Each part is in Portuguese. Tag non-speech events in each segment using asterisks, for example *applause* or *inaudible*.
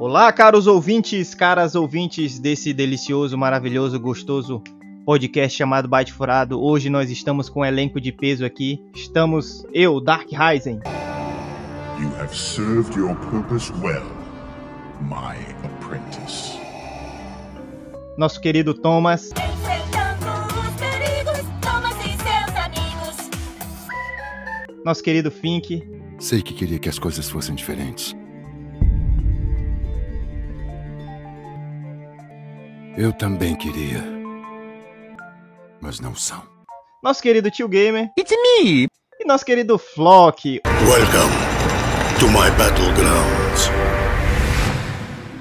Olá, caros ouvintes, caras ouvintes desse delicioso, maravilhoso, gostoso podcast chamado Bate Furado. Hoje nós estamos com um elenco de peso aqui. Estamos eu, Dark Ryzen. You have served your purpose well, my apprentice. Nosso querido Thomas. Perigos, Thomas. Nosso querido Fink. Sei que queria que as coisas fossem diferentes. Eu também queria. Mas não são. Nosso querido Tio Gamer. It's me! E nosso querido Flock. Welcome to my battlegrounds.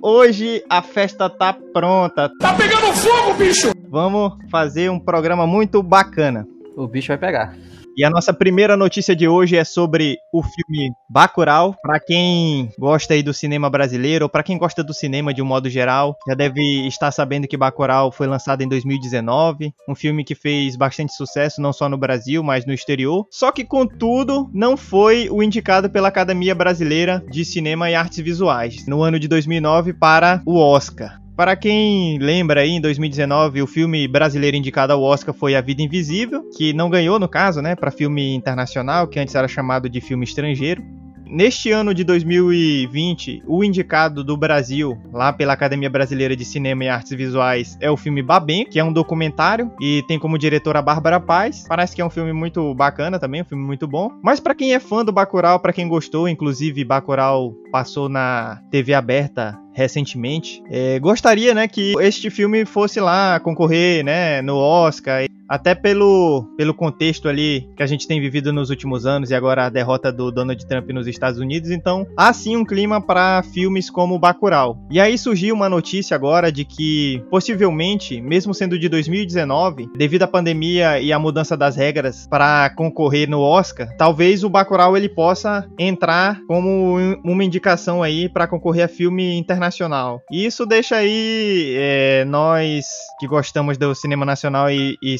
Hoje a festa tá pronta. Tá pegando fogo, bicho! Vamos fazer um programa muito bacana. O bicho vai pegar. E a nossa primeira notícia de hoje é sobre o filme Bacurau. Para quem gosta aí do cinema brasileiro, ou para quem gosta do cinema de um modo geral, já deve estar sabendo que Bacurau foi lançado em 2019, um filme que fez bastante sucesso não só no Brasil, mas no exterior. Só que contudo, não foi o indicado pela Academia Brasileira de Cinema e Artes Visuais no ano de 2009 para o Oscar. Para quem lembra aí, em 2019, o filme brasileiro indicado ao Oscar foi A Vida Invisível, que não ganhou, no caso, né, para filme internacional, que antes era chamado de filme estrangeiro. Neste ano de 2020, o indicado do Brasil, lá pela Academia Brasileira de Cinema e Artes Visuais, é o filme Babem, que é um documentário e tem como diretora Bárbara Paz. Parece que é um filme muito bacana também, um filme muito bom. Mas para quem é fã do Bacurau, para quem gostou, inclusive Bacurau passou na TV aberta recentemente, é, gostaria, né, que este filme fosse lá concorrer, né, no Oscar até pelo, pelo contexto ali que a gente tem vivido nos últimos anos e agora a derrota do Donald Trump nos Estados Unidos, então há sim um clima para filmes como Bacurau. E aí surgiu uma notícia agora de que possivelmente, mesmo sendo de 2019, devido à pandemia e à mudança das regras para concorrer no Oscar, talvez o Bacurau ele possa entrar como uma indicação aí para concorrer a filme internacional. E isso deixa aí é, nós que gostamos do cinema nacional e, e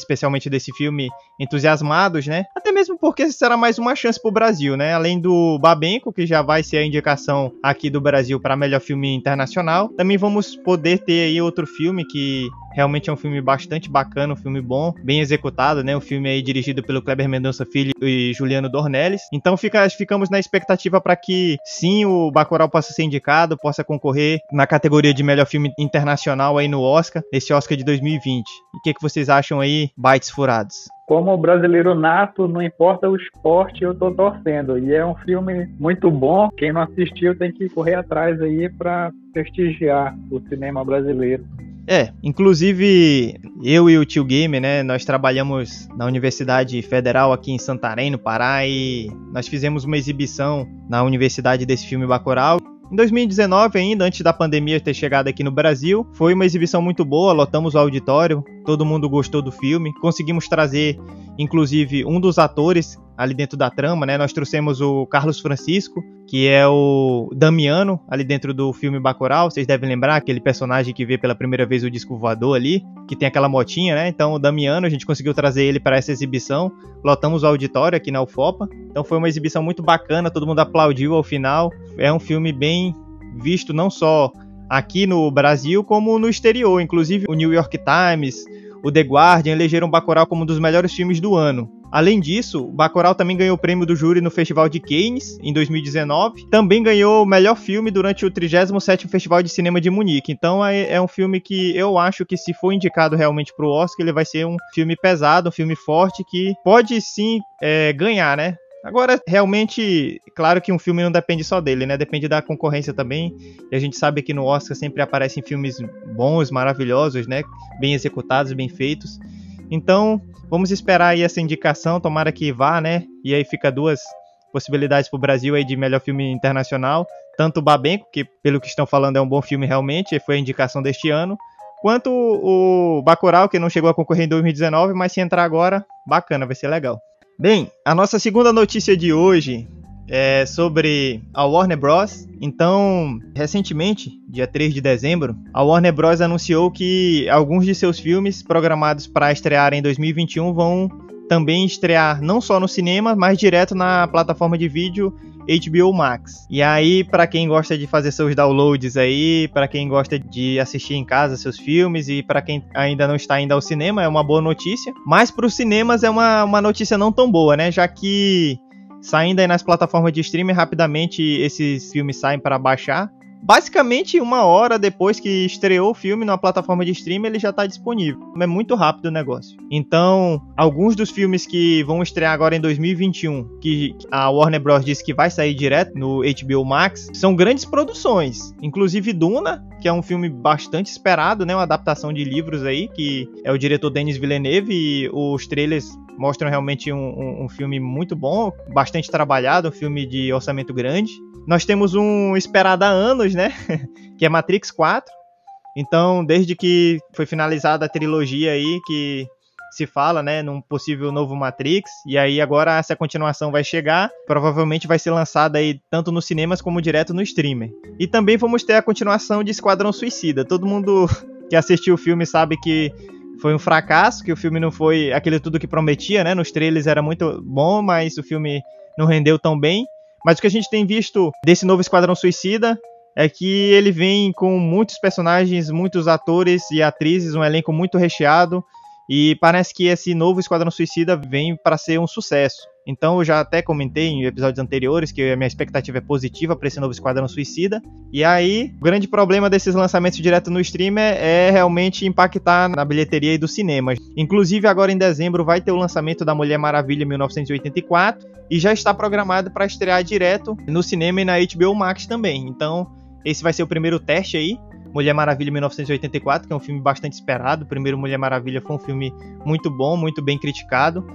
desse filme, entusiasmados, né? Até mesmo porque será mais uma chance pro Brasil, né? Além do Babenco, que já vai ser a indicação aqui do Brasil para melhor filme internacional, também vamos poder ter aí outro filme que realmente é um filme bastante bacana, um filme bom, bem executado, né? Um filme aí dirigido pelo Kleber Mendonça Filho e Juliano Dornelles. Então fica, ficamos na expectativa para que sim o Bacurau possa ser indicado, possa concorrer na categoria de melhor filme internacional aí no Oscar, esse Oscar de 2020. E o que, que vocês acham aí, Bytes Furados? como brasileiro nato, não importa o esporte, eu tô torcendo. E é um filme muito bom. Quem não assistiu tem que correr atrás aí para prestigiar o cinema brasileiro. É, inclusive eu e o tio Game, né, nós trabalhamos na Universidade Federal aqui em Santarém, no Pará, e nós fizemos uma exibição na universidade desse filme Bacurau. Em 2019 ainda, antes da pandemia ter chegado aqui no Brasil, foi uma exibição muito boa, lotamos o auditório, todo mundo gostou do filme, conseguimos trazer inclusive um dos atores ali dentro da trama, né? Nós trouxemos o Carlos Francisco, que é o Damiano ali dentro do filme Bacurau, vocês devem lembrar aquele personagem que vê pela primeira vez o disco voador ali, que tem aquela motinha, né? Então o Damiano, a gente conseguiu trazer ele para essa exibição, lotamos o auditório aqui na UFOPA. Então foi uma exibição muito bacana, todo mundo aplaudiu ao final. É um filme bem visto não só aqui no Brasil como no exterior, inclusive o New York Times, o The Guardian elegeram Bacurau como um dos melhores filmes do ano. Além disso, Bacurau também ganhou o prêmio do júri no Festival de Cannes em 2019. Também ganhou o melhor filme durante o 37º Festival de Cinema de Munique. Então é, é um filme que eu acho que se for indicado realmente para o Oscar, ele vai ser um filme pesado, um filme forte que pode sim é, ganhar, né? Agora, realmente, claro que um filme não depende só dele, né? Depende da concorrência também. E a gente sabe que no Oscar sempre aparecem filmes bons, maravilhosos, né? Bem executados, bem feitos. Então, vamos esperar aí essa indicação, tomara que vá, né? E aí fica duas possibilidades para o Brasil aí de melhor filme internacional. Tanto o Babenco, que pelo que estão falando é um bom filme realmente, foi a indicação deste ano. Quanto o Bacurau, que não chegou a concorrer em 2019, mas se entrar agora, bacana, vai ser legal. Bem, a nossa segunda notícia de hoje é sobre a Warner Bros. Então, recentemente, dia 3 de dezembro, a Warner Bros. anunciou que alguns de seus filmes programados para estrear em 2021 vão também estrear não só no cinema, mas direto na plataforma de vídeo HBO Max. E aí, para quem gosta de fazer seus downloads aí, para quem gosta de assistir em casa seus filmes e para quem ainda não está indo ao cinema, é uma boa notícia. Mas para os cinemas é uma, uma notícia não tão boa, né? Já que saindo aí nas plataformas de streaming rapidamente esses filmes saem para baixar basicamente uma hora depois que estreou o filme na plataforma de streaming, ele já está disponível. É muito rápido o negócio. Então, alguns dos filmes que vão estrear agora em 2021, que a Warner Bros. disse que vai sair direto no HBO Max, são grandes produções. Inclusive Duna, que é um filme bastante esperado, né? Uma adaptação de livros aí, que é o diretor Denis Villeneuve e os trailers mostram realmente um, um, um filme muito bom, bastante trabalhado, um filme de orçamento grande. Nós temos um esperado há anos, né? *laughs* que é Matrix 4. Então, desde que foi finalizada a trilogia aí, que se fala, né, num possível novo Matrix, e aí agora essa continuação vai chegar, provavelmente vai ser lançada aí tanto nos cinemas como direto no streamer. E também vamos ter a continuação de Esquadrão Suicida. Todo mundo *laughs* que assistiu o filme sabe que foi um fracasso, que o filme não foi aquele tudo que prometia, né? Nos trailers era muito bom, mas o filme não rendeu tão bem. Mas o que a gente tem visto desse novo Esquadrão Suicida é que ele vem com muitos personagens, muitos atores e atrizes, um elenco muito recheado. E parece que esse novo Esquadrão Suicida vem para ser um sucesso. Então eu já até comentei em episódios anteriores que a minha expectativa é positiva para esse novo Esquadrão Suicida. E aí, o grande problema desses lançamentos direto no streamer é realmente impactar na bilheteria e do cinema. Inclusive agora em dezembro vai ter o lançamento da Mulher Maravilha 1984 e já está programado para estrear direto no cinema e na HBO Max também. Então, esse vai ser o primeiro teste aí Mulher Maravilha 1984, que é um filme bastante esperado. O primeiro Mulher Maravilha foi um filme muito bom, muito bem criticado.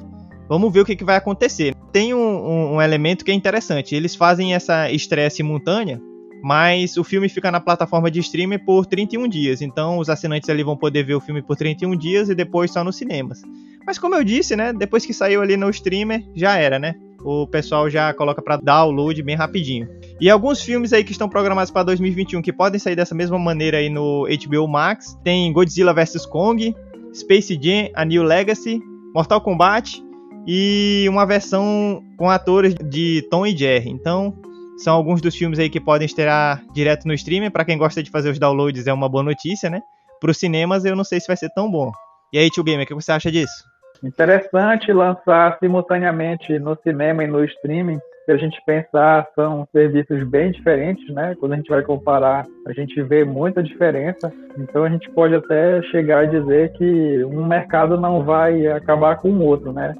Vamos ver o que, que vai acontecer. Tem um, um, um, elemento que é interessante. Eles fazem essa estreia simultânea, mas o filme fica na plataforma de streaming por 31 dias. Então os assinantes ali vão poder ver o filme por 31 dias e depois só nos cinemas. Mas como eu disse, né? Depois que saiu ali no streamer, já era, né? O pessoal já coloca para download bem rapidinho. E alguns filmes aí que estão programados para 2021 que podem sair dessa mesma maneira aí no HBO Max, tem Godzilla vs Kong, Space Jam: A New Legacy, Mortal Kombat e uma versão com atores de Tom e Jerry. Então, são alguns dos filmes aí que podem estrear direto no streaming. Para quem gosta de fazer os downloads, é uma boa notícia, né? Para os cinemas, eu não sei se vai ser tão bom. E aí, Tio Gamer, o que você acha disso? Interessante lançar simultaneamente no cinema e no streaming se a gente pensar, são serviços bem diferentes, né? Quando a gente vai comparar, a gente vê muita diferença. Então a gente pode até chegar a dizer que um mercado não vai acabar com o outro, né?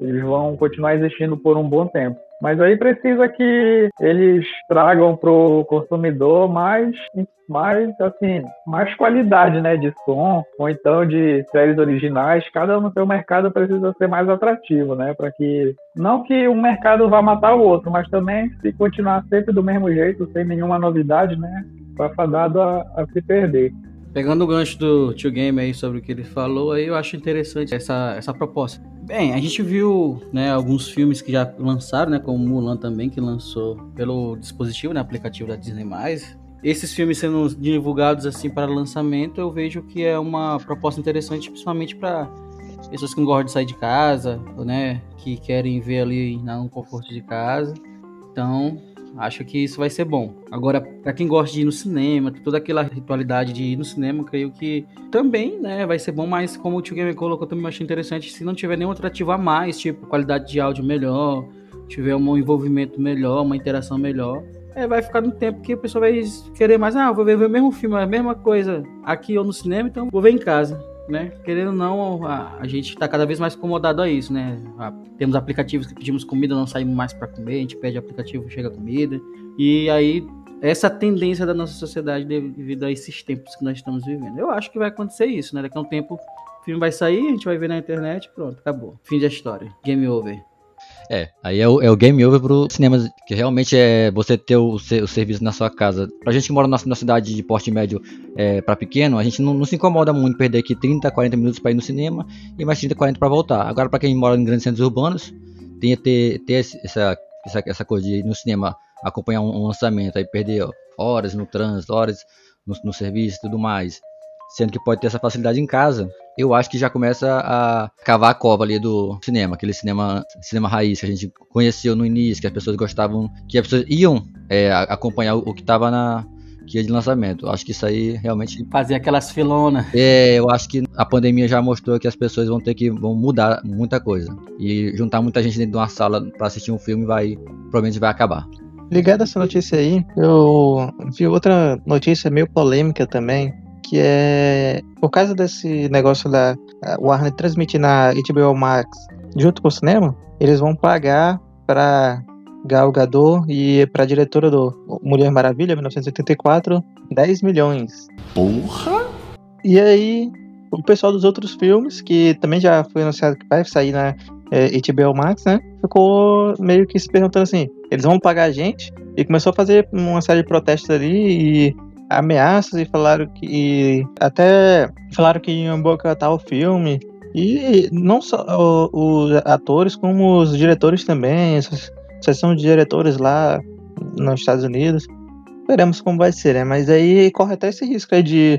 Eles vão continuar existindo por um bom tempo. Mas aí precisa que eles tragam para o consumidor mais, mais, assim, mais qualidade né, de som, ou então de séries originais. Cada um no seu mercado precisa ser mais atrativo, né? Para que. Não que um mercado vá matar o outro, mas também se continuar sempre do mesmo jeito, sem nenhuma novidade, né? Vai fadado a, a se perder. Pegando o gancho do Tio Game aí sobre o que ele falou, aí eu acho interessante essa, essa proposta. Bem, a gente viu né, alguns filmes que já lançaram, né, como Mulan também, que lançou pelo dispositivo, né, aplicativo da Disney+. Esses filmes sendo divulgados assim para lançamento, eu vejo que é uma proposta interessante, principalmente para pessoas que não gostam de sair de casa, né, que querem ver ali no conforto de casa. Então, Acho que isso vai ser bom. Agora, para quem gosta de ir no cinema, toda aquela ritualidade de ir no cinema, creio que também, né, vai ser bom, mas como o Tio Gamer colocou, também achei interessante, se não tiver nenhum atrativo a mais, tipo qualidade de áudio melhor, tiver um envolvimento melhor, uma interação melhor, é, vai ficar no tempo que a pessoa vai querer mais, ah, vou ver, ver o mesmo filme, a mesma coisa aqui ou no cinema, então vou ver em casa né? Querendo ou não, a, a gente está cada vez mais acomodado a isso, né? A, temos aplicativos que pedimos comida, não saímos mais para comer, a gente pede aplicativo, chega comida. E aí, essa tendência da nossa sociedade devido a esses tempos que nós estamos vivendo. Eu acho que vai acontecer isso, né? Daqui a um tempo o filme vai sair, a gente vai ver na internet, pronto, acabou. Fim da história. Game over. É, aí é o, é o game over pro cinema, que realmente é você ter o, o serviço na sua casa. Pra gente que mora na, na cidade de porte médio é, para pequeno, a gente não, não, se incomoda muito perder aqui 30, 40 minutos para ir no cinema e mais 30, 40 para voltar. Agora, para quem mora em grandes centros urbanos, tem que ter, ter essa, essa, essa coisa de ir no cinema acompanhar um, um lançamento, aí perder ó, horas no trânsito, horas no, no serviço e tudo mais. Sendo que pode ter essa facilidade em casa eu acho que já começa a cavar a cova ali do cinema, aquele cinema, cinema raiz que a gente conheceu no início, que as pessoas gostavam, que as pessoas iam é, acompanhar o que estava na guia de lançamento. Acho que isso aí realmente Fazer aquelas filonas. é, eu acho que a pandemia já mostrou que as pessoas vão ter que vão mudar muita coisa e juntar muita gente dentro de uma sala para assistir um filme vai provavelmente vai acabar. Ligado a essa notícia aí, eu vi outra notícia meio polêmica também, que é por causa desse negócio da a Warner transmitir na HBO Max junto com o cinema, eles vão pagar para Gal Gadot e para a diretora do Mulher Maravilha, 1984, 10 milhões. Porra! E aí, o pessoal dos outros filmes, que também já foi anunciado que vai sair na é, HBO Max, né? Ficou meio que se perguntando assim: eles vão pagar a gente? E começou a fazer uma série de protestos ali e ameaças e falaram que. até falaram que iam boicotar o filme. E não só os atores, como os diretores também, sessão de diretores lá nos Estados Unidos. Veremos como vai ser, né? Mas aí corre até esse risco aí de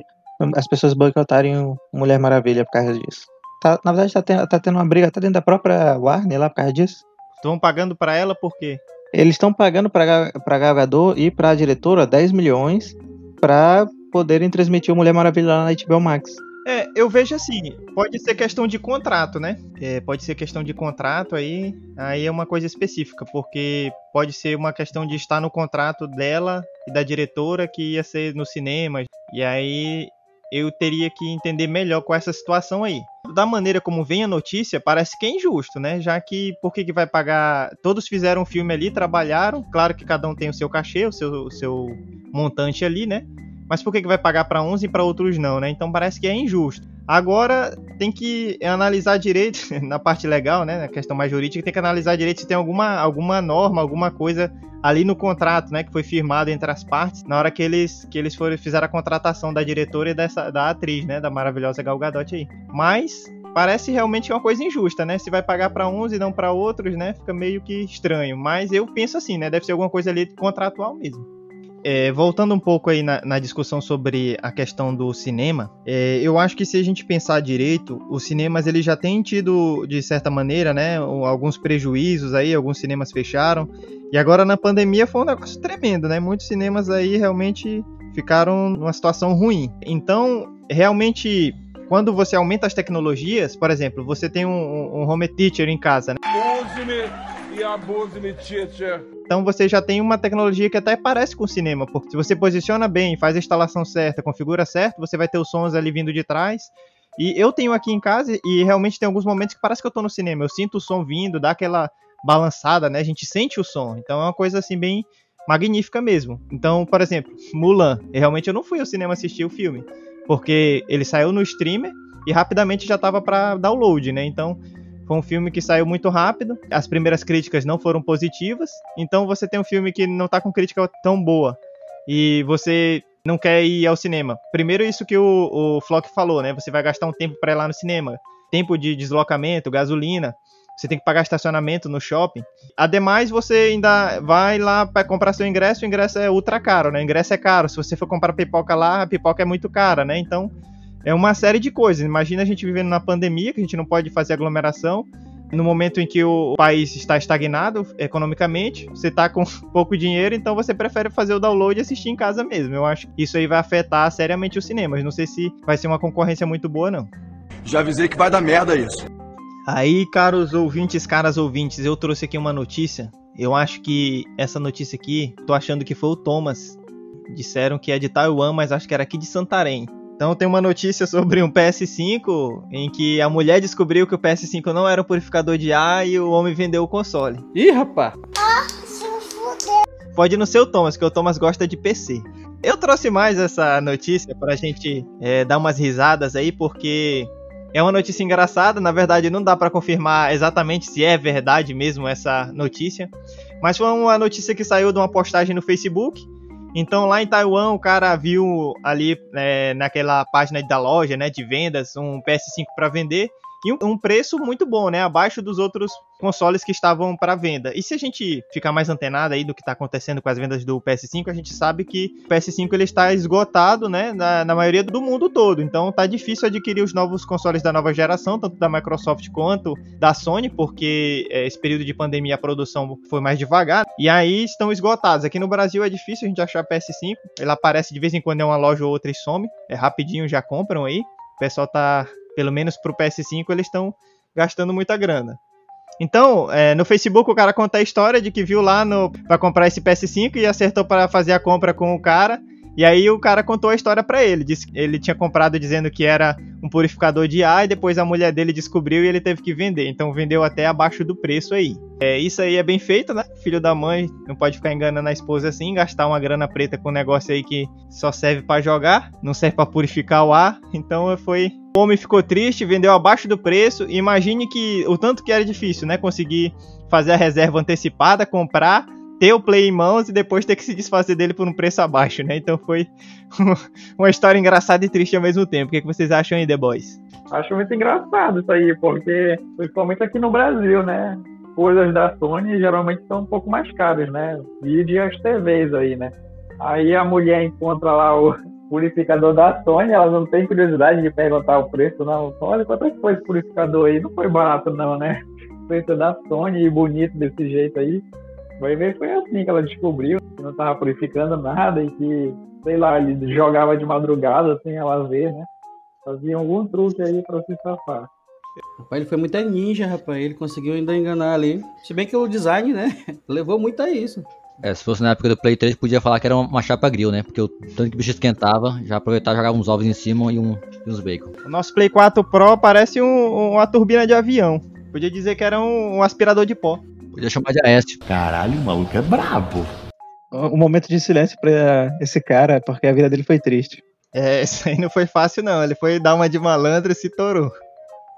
as pessoas boicotarem Mulher Maravilha por causa disso. Tá- na verdade, tá, ten- tá tendo uma briga até dentro da própria Warner lá por causa disso. Estão pagando pra ela por quê? Eles estão pagando pra, Gal- Gadot e pra diretora 10 milhões pra poderem transmitir o Mulher Maravilha lá na HBO Max. É, eu vejo assim, pode ser questão de contrato, né? É, pode ser questão de contrato aí, aí é uma coisa específica, porque pode ser uma questão de estar no contrato dela e da diretora que ia ser no cinema, e aí eu teria que entender melhor com essa situação aí. Da maneira como vem a notícia, parece que é injusto, né? Já que por que, que vai pagar? Todos fizeram um filme ali, trabalharam, claro que cada um tem o seu cachê, o seu, o seu montante ali, né? Mas por que, que vai pagar para uns e para outros não, né? Então parece que é injusto. Agora tem que analisar direito, *laughs* na parte legal, né? Na questão mais jurídica, tem que analisar direito se tem alguma, alguma norma, alguma coisa ali no contrato, né? Que foi firmado entre as partes na hora que eles, que eles foram, fizeram a contratação da diretora e dessa, da atriz, né? Da maravilhosa Gal Gadot aí. Mas parece realmente uma coisa injusta, né? Se vai pagar para uns e não para outros, né? Fica meio que estranho. Mas eu penso assim, né? Deve ser alguma coisa ali contratual mesmo. É, voltando um pouco aí na, na discussão sobre a questão do cinema, é, eu acho que se a gente pensar direito, os cinemas eles já têm tido, de certa maneira, né, alguns prejuízos aí, alguns cinemas fecharam, e agora na pandemia foi um negócio tremendo, né? Muitos cinemas aí realmente ficaram numa situação ruim. Então, realmente, quando você aumenta as tecnologias, por exemplo, você tem um, um home theater em casa, né? Use-me Então você já tem uma tecnologia que até parece com o cinema, porque se você posiciona bem, faz a instalação certa, configura certo, você vai ter os sons ali vindo de trás. E eu tenho aqui em casa e realmente tem alguns momentos que parece que eu tô no cinema. Eu sinto o som vindo, dá aquela balançada, né? A gente sente o som. Então é uma coisa assim bem magnífica mesmo. Então, por exemplo, Mulan, realmente eu não fui ao cinema assistir o filme, porque ele saiu no streamer e rapidamente já tava para download, né? Então, foi um filme que saiu muito rápido, as primeiras críticas não foram positivas, então você tem um filme que não tá com crítica tão boa e você não quer ir ao cinema. Primeiro, isso que o, o Flock falou, né? Você vai gastar um tempo para ir lá no cinema, tempo de deslocamento, gasolina, você tem que pagar estacionamento no shopping. Ademais, você ainda vai lá para comprar seu ingresso, o ingresso é ultra caro, né? O ingresso é caro. Se você for comprar pipoca lá, a pipoca é muito cara, né? Então, é uma série de coisas. Imagina a gente vivendo na pandemia, que a gente não pode fazer aglomeração. No momento em que o país está estagnado economicamente, você está com *laughs* pouco dinheiro, então você prefere fazer o download e assistir em casa mesmo. Eu acho que isso aí vai afetar seriamente os cinemas. Não sei se vai ser uma concorrência muito boa, não. Já avisei que vai dar merda isso. Aí, caros ouvintes, caras ouvintes, eu trouxe aqui uma notícia. Eu acho que essa notícia aqui, tô achando que foi o Thomas. Disseram que é de Taiwan, mas acho que era aqui de Santarém. Então tem uma notícia sobre um PS5 em que a mulher descobriu que o PS5 não era um purificador de ar e o homem vendeu o console. Ih, rapaz. Pode não ser o Thomas, que o Thomas gosta de PC. Eu trouxe mais essa notícia pra gente é, dar umas risadas aí, porque é uma notícia engraçada. Na verdade, não dá pra confirmar exatamente se é verdade mesmo essa notícia. Mas foi uma notícia que saiu de uma postagem no Facebook. Então, lá em Taiwan, o cara viu ali é, naquela página da loja né, de vendas um PS5 para vender e um, um preço muito bom, né? Abaixo dos outros consoles que estavam para venda. E se a gente ficar mais antenado aí do que está acontecendo com as vendas do PS5, a gente sabe que o PS5 ele está esgotado, né, na, na maioria do mundo todo. Então tá difícil adquirir os novos consoles da nova geração, tanto da Microsoft quanto da Sony, porque é, esse período de pandemia a produção foi mais devagar. E aí estão esgotados. Aqui no Brasil é difícil a gente achar PS5. Ele aparece de vez em quando em uma loja ou outra e some. É rapidinho já compram aí. O pessoal tá, pelo menos pro PS5, eles estão gastando muita grana. Então, é, no Facebook o cara conta a história de que viu lá no para comprar esse PS5 e acertou para fazer a compra com o cara. E aí o cara contou a história para ele. Disse que ele tinha comprado dizendo que era um purificador de ar e depois a mulher dele descobriu e ele teve que vender. Então vendeu até abaixo do preço aí. É, isso aí é bem feito, né? Filho da mãe não pode ficar enganando a esposa assim, gastar uma grana preta com um negócio aí que só serve para jogar, não serve para purificar o ar. Então foi o homem ficou triste, vendeu abaixo do preço. Imagine que o tanto que era difícil, né? Conseguir fazer a reserva antecipada, comprar, ter o play em mãos e depois ter que se desfazer dele por um preço abaixo, né? Então foi *laughs* uma história engraçada e triste ao mesmo tempo. O que, é que vocês acham aí, The Boys? Acho muito engraçado isso aí, porque principalmente aqui no Brasil, né? Coisas da Sony geralmente são um pouco mais caras, né? Vídeo as TVs aí, né? Aí a mulher encontra lá o purificador da Sony, ela não tem curiosidade de perguntar o preço, não. Olha quanto foi esse purificador aí? Não foi barato, não, né? *laughs* Preço da Sony e bonito desse jeito aí. Vai ver foi assim que ela descobriu que não tava purificando nada e que, sei lá, ele jogava de madrugada sem ela ver, né? Fazia algum truque aí pra se safar. Rapaz, ele foi muito ninja, rapaz. Ele conseguiu ainda enganar ali. Se bem que o design, né? *laughs* Levou muito a isso. É, se fosse na época do Play 3, podia falar que era uma chapa grill, né? Porque o tanto que o bicho esquentava, já aproveitava e jogava uns ovos em cima e, um, e uns bacon. O nosso Play 4 Pro parece um- uma turbina de avião. Podia dizer que era um, um aspirador de pó. Podia chamar de Aeste. Caralho, o maluco é brabo. Um momento de silêncio pra esse cara, porque a vida dele foi triste. É, isso aí não foi fácil, não. Ele foi dar uma de malandro e se torou.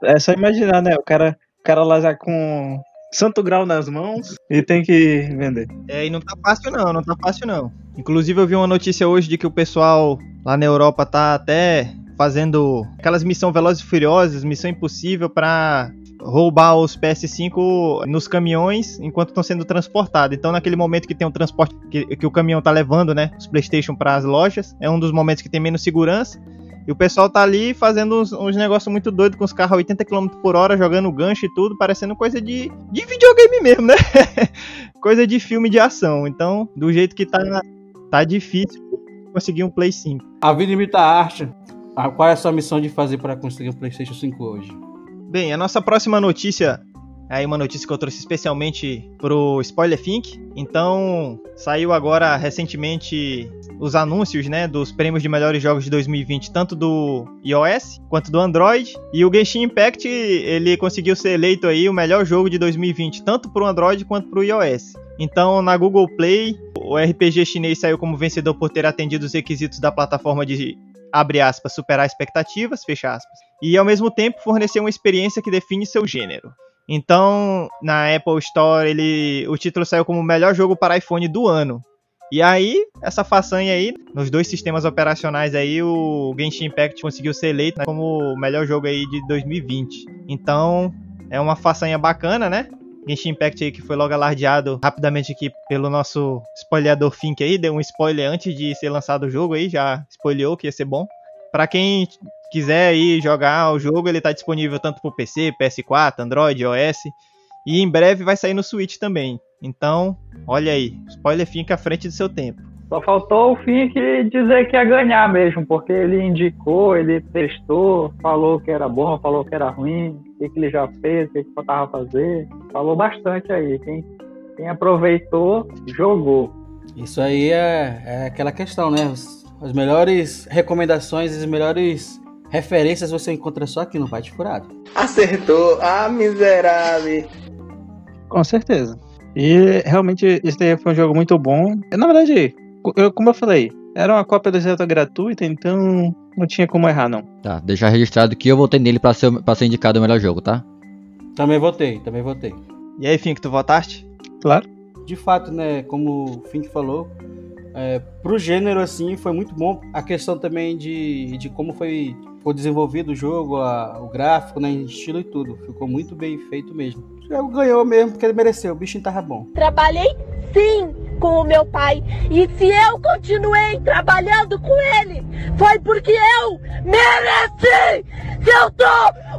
É só imaginar, né? O cara, o cara lá já com santo grau nas mãos e tem que vender. É, e não tá fácil não, não tá fácil não. Inclusive eu vi uma notícia hoje de que o pessoal lá na Europa tá até fazendo aquelas missões Velozes e Furiosas, missão impossível pra roubar os PS5 nos caminhões enquanto estão sendo transportados. Então naquele momento que tem um transporte que, que o caminhão tá levando, né, os PlayStation para as lojas, é um dos momentos que tem menos segurança. E o pessoal tá ali fazendo uns, uns negócios muito doidos com os carros a 80 km por hora, jogando gancho e tudo, parecendo coisa de, de videogame mesmo, né? *laughs* coisa de filme de ação. Então, do jeito que tá, tá difícil conseguir um Play 5. A vida imita a arte. Ah, qual é a sua missão de fazer para conseguir um PlayStation 5 hoje? Bem, a nossa próxima notícia é uma notícia que eu trouxe especialmente pro Spoiler Think. Então, saiu agora recentemente os anúncios, né, dos prêmios de melhores jogos de 2020, tanto do iOS quanto do Android. E o Genshin Impact, ele conseguiu ser eleito aí o melhor jogo de 2020, tanto pro Android quanto pro iOS. Então, na Google Play, o RPG chinês saiu como vencedor por ter atendido os requisitos da plataforma de abre aspas, superar expectativas, fecha aspas. E ao mesmo tempo fornecer uma experiência que define seu gênero. Então, na Apple Store, ele, o título saiu como o melhor jogo para iPhone do ano. E aí, essa façanha aí, nos dois sistemas operacionais aí, o Genshin Impact conseguiu ser eleito né, como o melhor jogo aí de 2020. Então, é uma façanha bacana, né? Genshin Impact aí que foi logo alardeado rapidamente aqui pelo nosso spoileador Fink aí, deu um spoiler antes de ser lançado o jogo aí, já spoileou que ia ser bom. Pra quem quiser aí jogar o jogo, ele tá disponível tanto pro PC, PS4, Android, iOS. E em breve vai sair no Switch também. Então, olha aí, spoiler Fink à frente do seu tempo. Só faltou o Fink dizer que ia ganhar mesmo, porque ele indicou, ele testou, falou que era bom, falou que era ruim, o que, que ele já fez, o que, que faltava fazer. Falou bastante aí. Quem, quem aproveitou, jogou. Isso aí é, é aquela questão, né? As melhores recomendações, as melhores referências você encontra só aqui no Bate Furado. Acertou, ah, miserável. Com certeza. E realmente esse daí foi um jogo muito bom. Na verdade, eu- como eu falei, era uma cópia do Zelda gratuita, então não tinha como errar, não. Tá, deixar registrado que eu votei nele pra ser, pra ser indicado o melhor jogo, tá? Também votei, também votei. E aí, Fink, tu votaste? Claro. De fato, né, como o Fink falou, é, pro gênero assim foi muito bom. A questão também de, de como foi, foi desenvolvido o jogo, a- o gráfico, né, estilo e tudo. Ficou muito bem feito mesmo. Ganhou mesmo, porque ele mereceu. O bichinho tava bom. Trabalhei sim com o meu pai. E se eu continuei trabalhando com ele, foi porque eu mereci! Se eu tô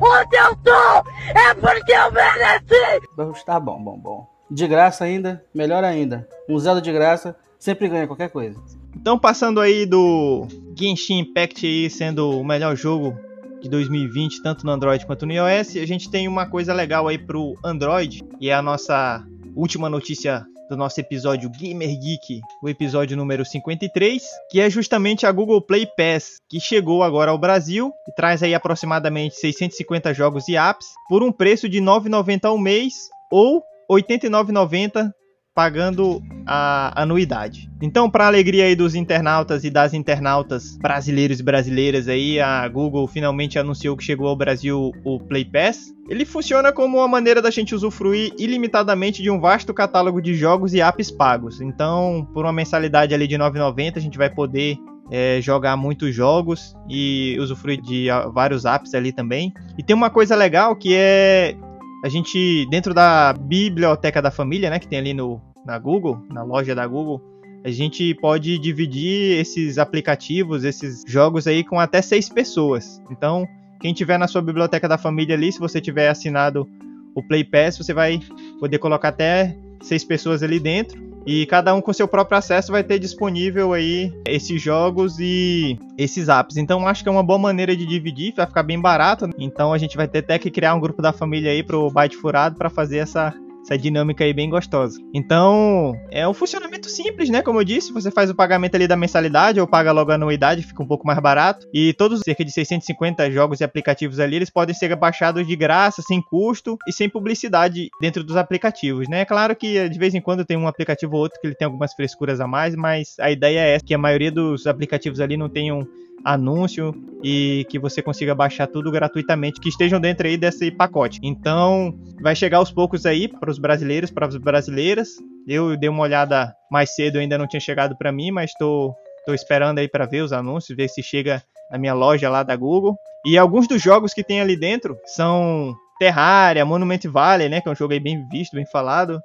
onde eu tô, é porque eu mereci! Tá bom, bom, bom. De graça ainda, melhor ainda. Um zero de graça, sempre ganha qualquer coisa. Então, passando aí do Genshin Impact aí sendo o melhor jogo de 2020, tanto no Android quanto no iOS, a gente tem uma coisa legal aí pro Android, e é a nossa última notícia do nosso episódio Gamer Geek, o episódio número 53, que é justamente a Google Play Pass, que chegou agora ao Brasil e traz aí aproximadamente 650 jogos e apps por um preço de R$ 9,90 ao mês ou R$ 89,90 pagando a anuidade. Então, para alegria aí dos internautas e das internautas brasileiros e brasileiras aí, a Google finalmente anunciou que chegou ao Brasil o Play Pass. Ele funciona como uma maneira da gente usufruir ilimitadamente de um vasto catálogo de jogos e apps pagos. Então, por uma mensalidade ali de 9,90, a gente vai poder é, jogar muitos jogos e usufruir de vários apps ali também. E tem uma coisa legal que é a gente, dentro da biblioteca da família, né, que tem ali no, na Google, na loja da Google, a gente pode dividir esses aplicativos, esses jogos aí com até seis pessoas. Então, quem tiver na sua biblioteca da família ali, se você tiver assinado o Play Pass, você vai poder colocar até seis pessoas ali dentro e cada um com seu próprio acesso vai ter disponível aí esses jogos e esses apps. Então acho que é uma boa maneira de dividir, vai ficar bem barato. Então a gente vai ter até que criar um grupo da família aí pro Byte Furado para fazer essa essa dinâmica aí bem gostosa. Então, é um funcionamento simples, né? Como eu disse, você faz o pagamento ali da mensalidade ou paga logo a anuidade, fica um pouco mais barato. E todos cerca de 650 jogos e aplicativos ali, eles podem ser baixados de graça, sem custo e sem publicidade dentro dos aplicativos, né? É claro que de vez em quando tem um aplicativo ou outro que ele tem algumas frescuras a mais, mas a ideia é essa, que a maioria dos aplicativos ali não tenham anúncio e que você consiga baixar tudo gratuitamente, que estejam dentro aí desse pacote. Então, vai chegar aos poucos aí para os brasileiros, para as brasileiras. Eu dei uma olhada mais cedo, ainda não tinha chegado para mim, mas estou esperando aí para ver os anúncios, ver se chega na minha loja lá da Google. E alguns dos jogos que tem ali dentro são Terraria, Monument Valley, né, que é um jogo aí bem visto, bem falado.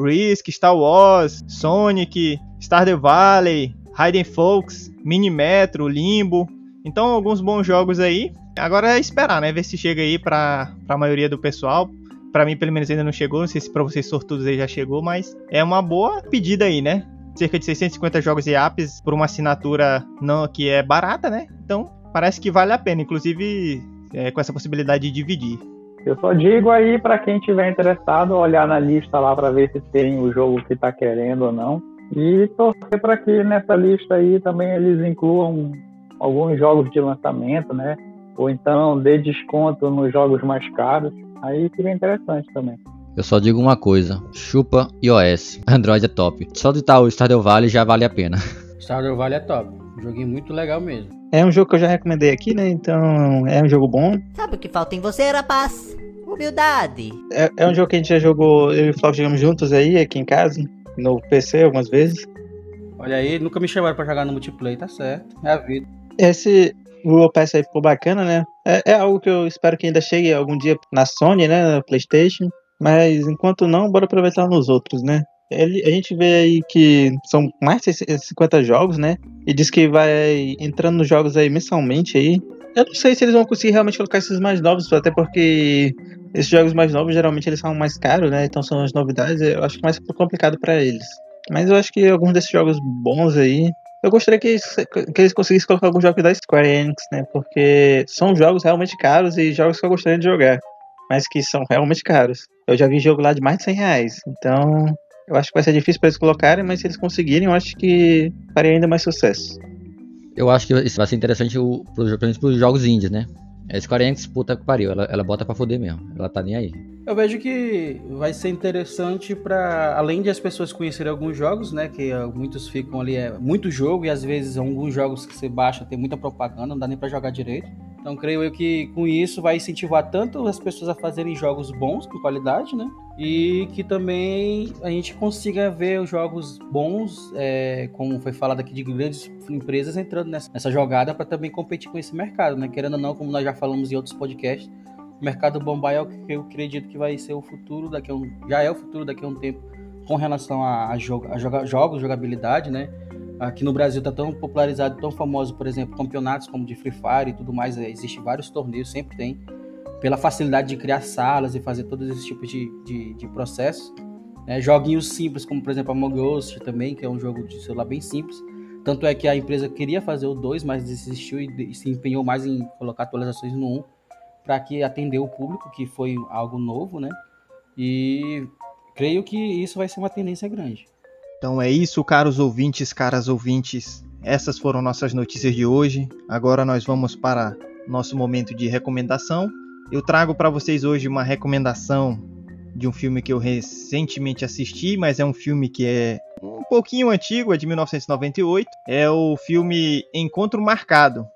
Risk, Star Wars, Sonic, Stardew Valley, Hidden Folks, Mini Metro, Limbo. Então, alguns bons jogos aí. Agora é esperar, né? Ver se chega aí pra, pra maioria do pessoal. Pra mim, pelo menos, ainda não chegou. Não sei se pra vocês sortudos aí já chegou, mas é uma boa pedida aí, né? Cerca de 650 jogos e apps por uma assinatura não, que é barata, né? Então, parece que vale a pena. Inclusive, é, com essa possibilidade de dividir. Eu só digo aí para quem tiver interessado olhar na lista lá para ver se tem o jogo que tá querendo ou não. E torcer para que nessa lista aí também eles incluam alguns jogos de lançamento, né? Ou então dê desconto nos jogos mais caros. Aí seria interessante também. Eu só digo uma coisa: chupa iOS. *laughs* Android é top. Só de tal o Stardew Valley já vale a pena. *laughs* Stardew Valley é top. Um joguinho muito legal mesmo. É um jogo que eu já recomendei aqui, né? Então é um jogo bom. Sabe o que falta em você, rapaz? Humildade. É, é um jogo que a gente já jogou, eu e o Flávio jogamos juntos aí, aqui em casa no PC algumas vezes. Olha aí, nunca me chamaram pra jogar no multiplayer, tá certo. É a vida. Esse Google Pass aí ficou bacana, né? É, é, algo que eu espero que ainda chegue algum dia na Sony, né? Na PlayStation. Mas enquanto não, bora aproveitar nos outros, né? Ele, a gente vê aí que são mais de 50 jogos, né? E diz que vai entrando nos jogos aí mensalmente aí. Eu não sei se eles vão conseguir realmente colocar esses mais novos, até porque esses jogos mais novos geralmente eles são mais caros, né? Então são as novidades, eu acho mais complicado para eles. Mas eu acho que alguns desses jogos bons aí, eu gostaria que, que eles conseguissem colocar alguns jogos da Square Enix, né? Porque são jogos realmente caros e jogos que eu gostaria de jogar, mas que são realmente caros. Eu já vi jogo lá de mais de 100 reais, então eu acho que vai ser difícil para eles colocarem, mas se eles conseguirem, eu acho que faria ainda mais sucesso. Eu acho que isso vai ser interessante, pelo menos para os jogos indies, né? A Square Enix, puta que pariu, ela, ela bota pra foder mesmo. Ela tá nem aí. Eu vejo que vai ser interessante para além de as pessoas conhecerem alguns jogos, né? Que muitos ficam ali, é muito jogo, e às vezes alguns jogos que você baixa tem muita propaganda, não dá nem pra jogar direito. Então creio eu que com isso vai incentivar tanto as pessoas a fazerem jogos bons, com qualidade, né? E que também a gente consiga ver os jogos bons, é, como foi falado aqui, de grandes empresas entrando nessa, nessa jogada para também competir com esse mercado, né? Querendo ou não, como nós já falamos em outros podcasts, O mercado mobile é o que eu acredito que vai ser o futuro daqui a um, já é o futuro daqui a um tempo com relação a, a, a joga, jogos, jogabilidade, né? Aqui no Brasil está tão popularizado, tão famoso, por exemplo, campeonatos como de Free Fire e tudo mais. É, existe vários torneios, sempre tem. Pela facilidade de criar salas e fazer todos esses tipos de, de, de processos. É, joguinhos simples, como por exemplo Among Us também, que é um jogo de celular bem simples. Tanto é que a empresa queria fazer o 2, mas desistiu e, e se empenhou mais em colocar atualizações no 1 um, para que atender o público, que foi algo novo, né? E creio que isso vai ser uma tendência grande. Então é isso, caros ouvintes, caras ouvintes. Essas foram nossas notícias de hoje. Agora nós vamos para nosso momento de recomendação. Eu trago para vocês hoje uma recomendação de um filme que eu recentemente assisti, mas é um filme que é um pouquinho antigo, é de 1998. É o filme Encontro Marcado.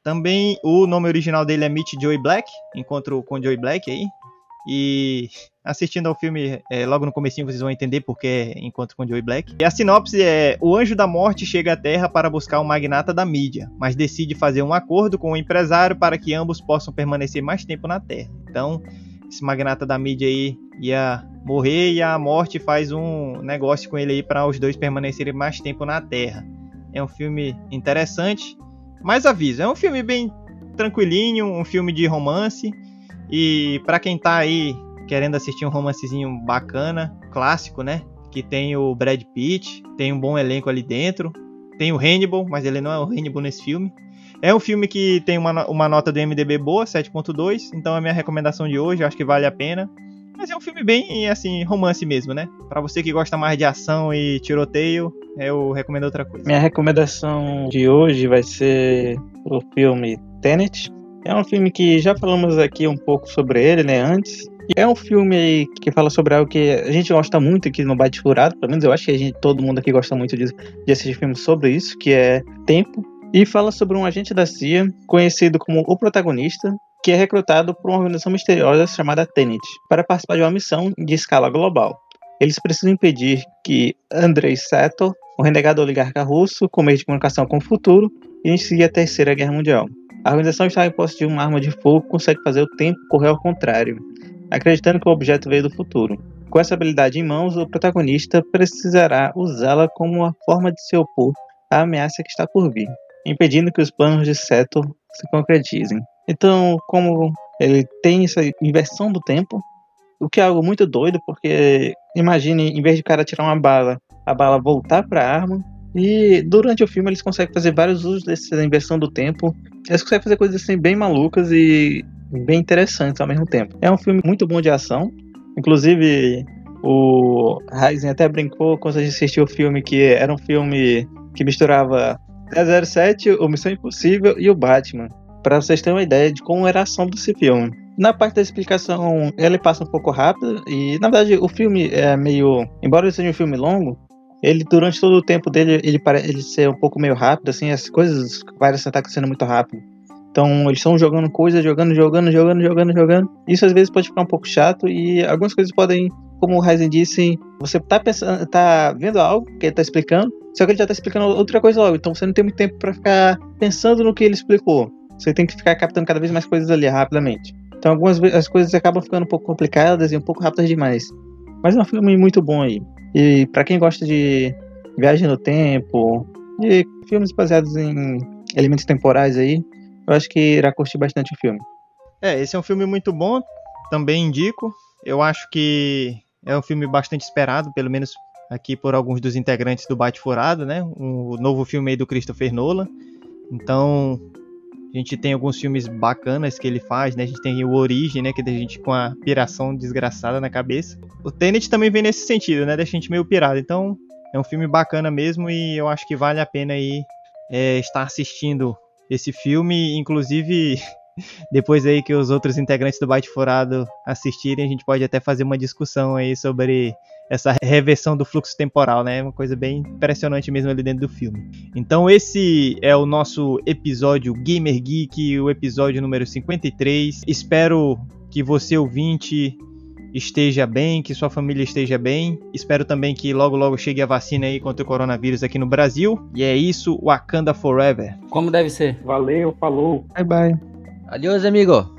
Também o nome original dele é Meet Joey Black, Encontro com Joey Black aí. E assistindo ao filme, é, logo no comecinho vocês vão entender porque é Encontro com Joey Black. E a sinopse é: o Anjo da Morte chega à Terra para buscar o magnata da mídia, mas decide fazer um acordo com o empresário para que ambos possam permanecer mais tempo na Terra. Então, esse magnata da mídia aí ia morrer e a morte faz um negócio com ele aí para os dois permanecerem mais tempo na Terra. É um filme interessante, mas aviso, é um filme bem tranquilinho, um filme de romance e para quem tá aí querendo assistir um romancezinho bacana, clássico, né? Que tem o Brad Pitt, tem um bom elenco ali dentro. Tem o Hannibal, mas ele não é o Hannibal nesse filme. É um filme que tem uma, uma nota do MDB boa, 7.2, então é a minha recomendação de hoje, acho que vale a pena. Mas é um filme bem, assim, romance mesmo, né? Para você que gosta mais de ação e tiroteio, eu recomendo outra coisa. Minha recomendação de hoje vai ser o filme Tenet, é um filme que já falamos aqui um pouco sobre ele, né, antes. É um filme que fala sobre algo que a gente gosta muito aqui no Bate Furado, pelo menos eu acho que a gente, todo mundo aqui gosta muito de, de assistir filmes sobre isso, que é Tempo. E fala sobre um agente da CIA, conhecido como o protagonista, que é recrutado por uma organização misteriosa chamada Tenet, para participar de uma missão de escala global. Eles precisam impedir que Andrei Sato, um renegado oligarca russo, com meio de comunicação com o futuro, inicie a Terceira Guerra Mundial. A organização está em posse de uma arma de fogo consegue fazer o tempo correr ao contrário, acreditando que o objeto veio do futuro. Com essa habilidade em mãos, o protagonista precisará usá-la como uma forma de se opor à ameaça que está por vir, impedindo que os planos de Seto se concretizem. Então, como ele tem essa inversão do tempo, o que é algo muito doido, porque imagine, em vez de o cara tirar uma bala, a bala voltar para a arma, e durante o filme eles conseguem fazer vários usos dessa inversão do tempo. Eles conseguem fazer coisas assim bem malucas e bem interessantes ao mesmo tempo. É um filme muito bom de ação. Inclusive, o Ryzen até brincou quando a gente assistiu o filme que era um filme que misturava 007, o Missão Impossível e o Batman. Para vocês terem uma ideia de como era a ação desse filme. Na parte da explicação, ele passa um pouco rápido e, na verdade, o filme é meio. Embora ele seja um filme longo, ele durante todo o tempo dele, ele parece ele ser um pouco meio rápido, assim, as coisas parecem estar acontecendo muito rápido. Então eles estão jogando coisas, jogando, jogando, jogando, jogando, jogando. Isso às vezes pode ficar um pouco chato e algumas coisas podem, como o Ryzen disse, você tá pensando, tá vendo algo que ele tá explicando, só que ele já tá explicando outra coisa logo. Então você não tem muito tempo para ficar pensando no que ele explicou. Você tem que ficar captando cada vez mais coisas ali rapidamente. Então algumas as coisas acabam ficando um pouco complicadas e um pouco rápidas demais. Mas é um filme muito bom aí. E para quem gosta de viagem no tempo, de filmes baseados em elementos temporais aí, eu acho que irá curtir bastante o filme. É, esse é um filme muito bom, também indico. Eu acho que é um filme bastante esperado, pelo menos aqui por alguns dos integrantes do Bate Furado, né? O novo filme aí do Christopher Nolan. Então, a gente tem alguns filmes bacanas que ele faz, né? A gente tem o Origem, né? Que deixa a gente com a piração desgraçada na cabeça. O Tenet também vem nesse sentido, né? Deixa a gente meio pirado. Então, é um filme bacana mesmo e eu acho que vale a pena aí é, estar assistindo esse filme. Inclusive, *laughs* depois aí que os outros integrantes do Bate Furado assistirem, a gente pode até fazer uma discussão aí sobre essa reversão do fluxo temporal, né? Uma coisa bem impressionante mesmo ali dentro do filme. Então esse é o nosso episódio Gamer Geek, o episódio número 53. Espero que você ouvinte esteja bem, que sua família esteja bem. Espero também que logo logo chegue a vacina aí contra o coronavírus aqui no Brasil. E é isso, Wakanda Forever. Como deve ser. Valeu, falou. Bye bye. Adeus, amigo.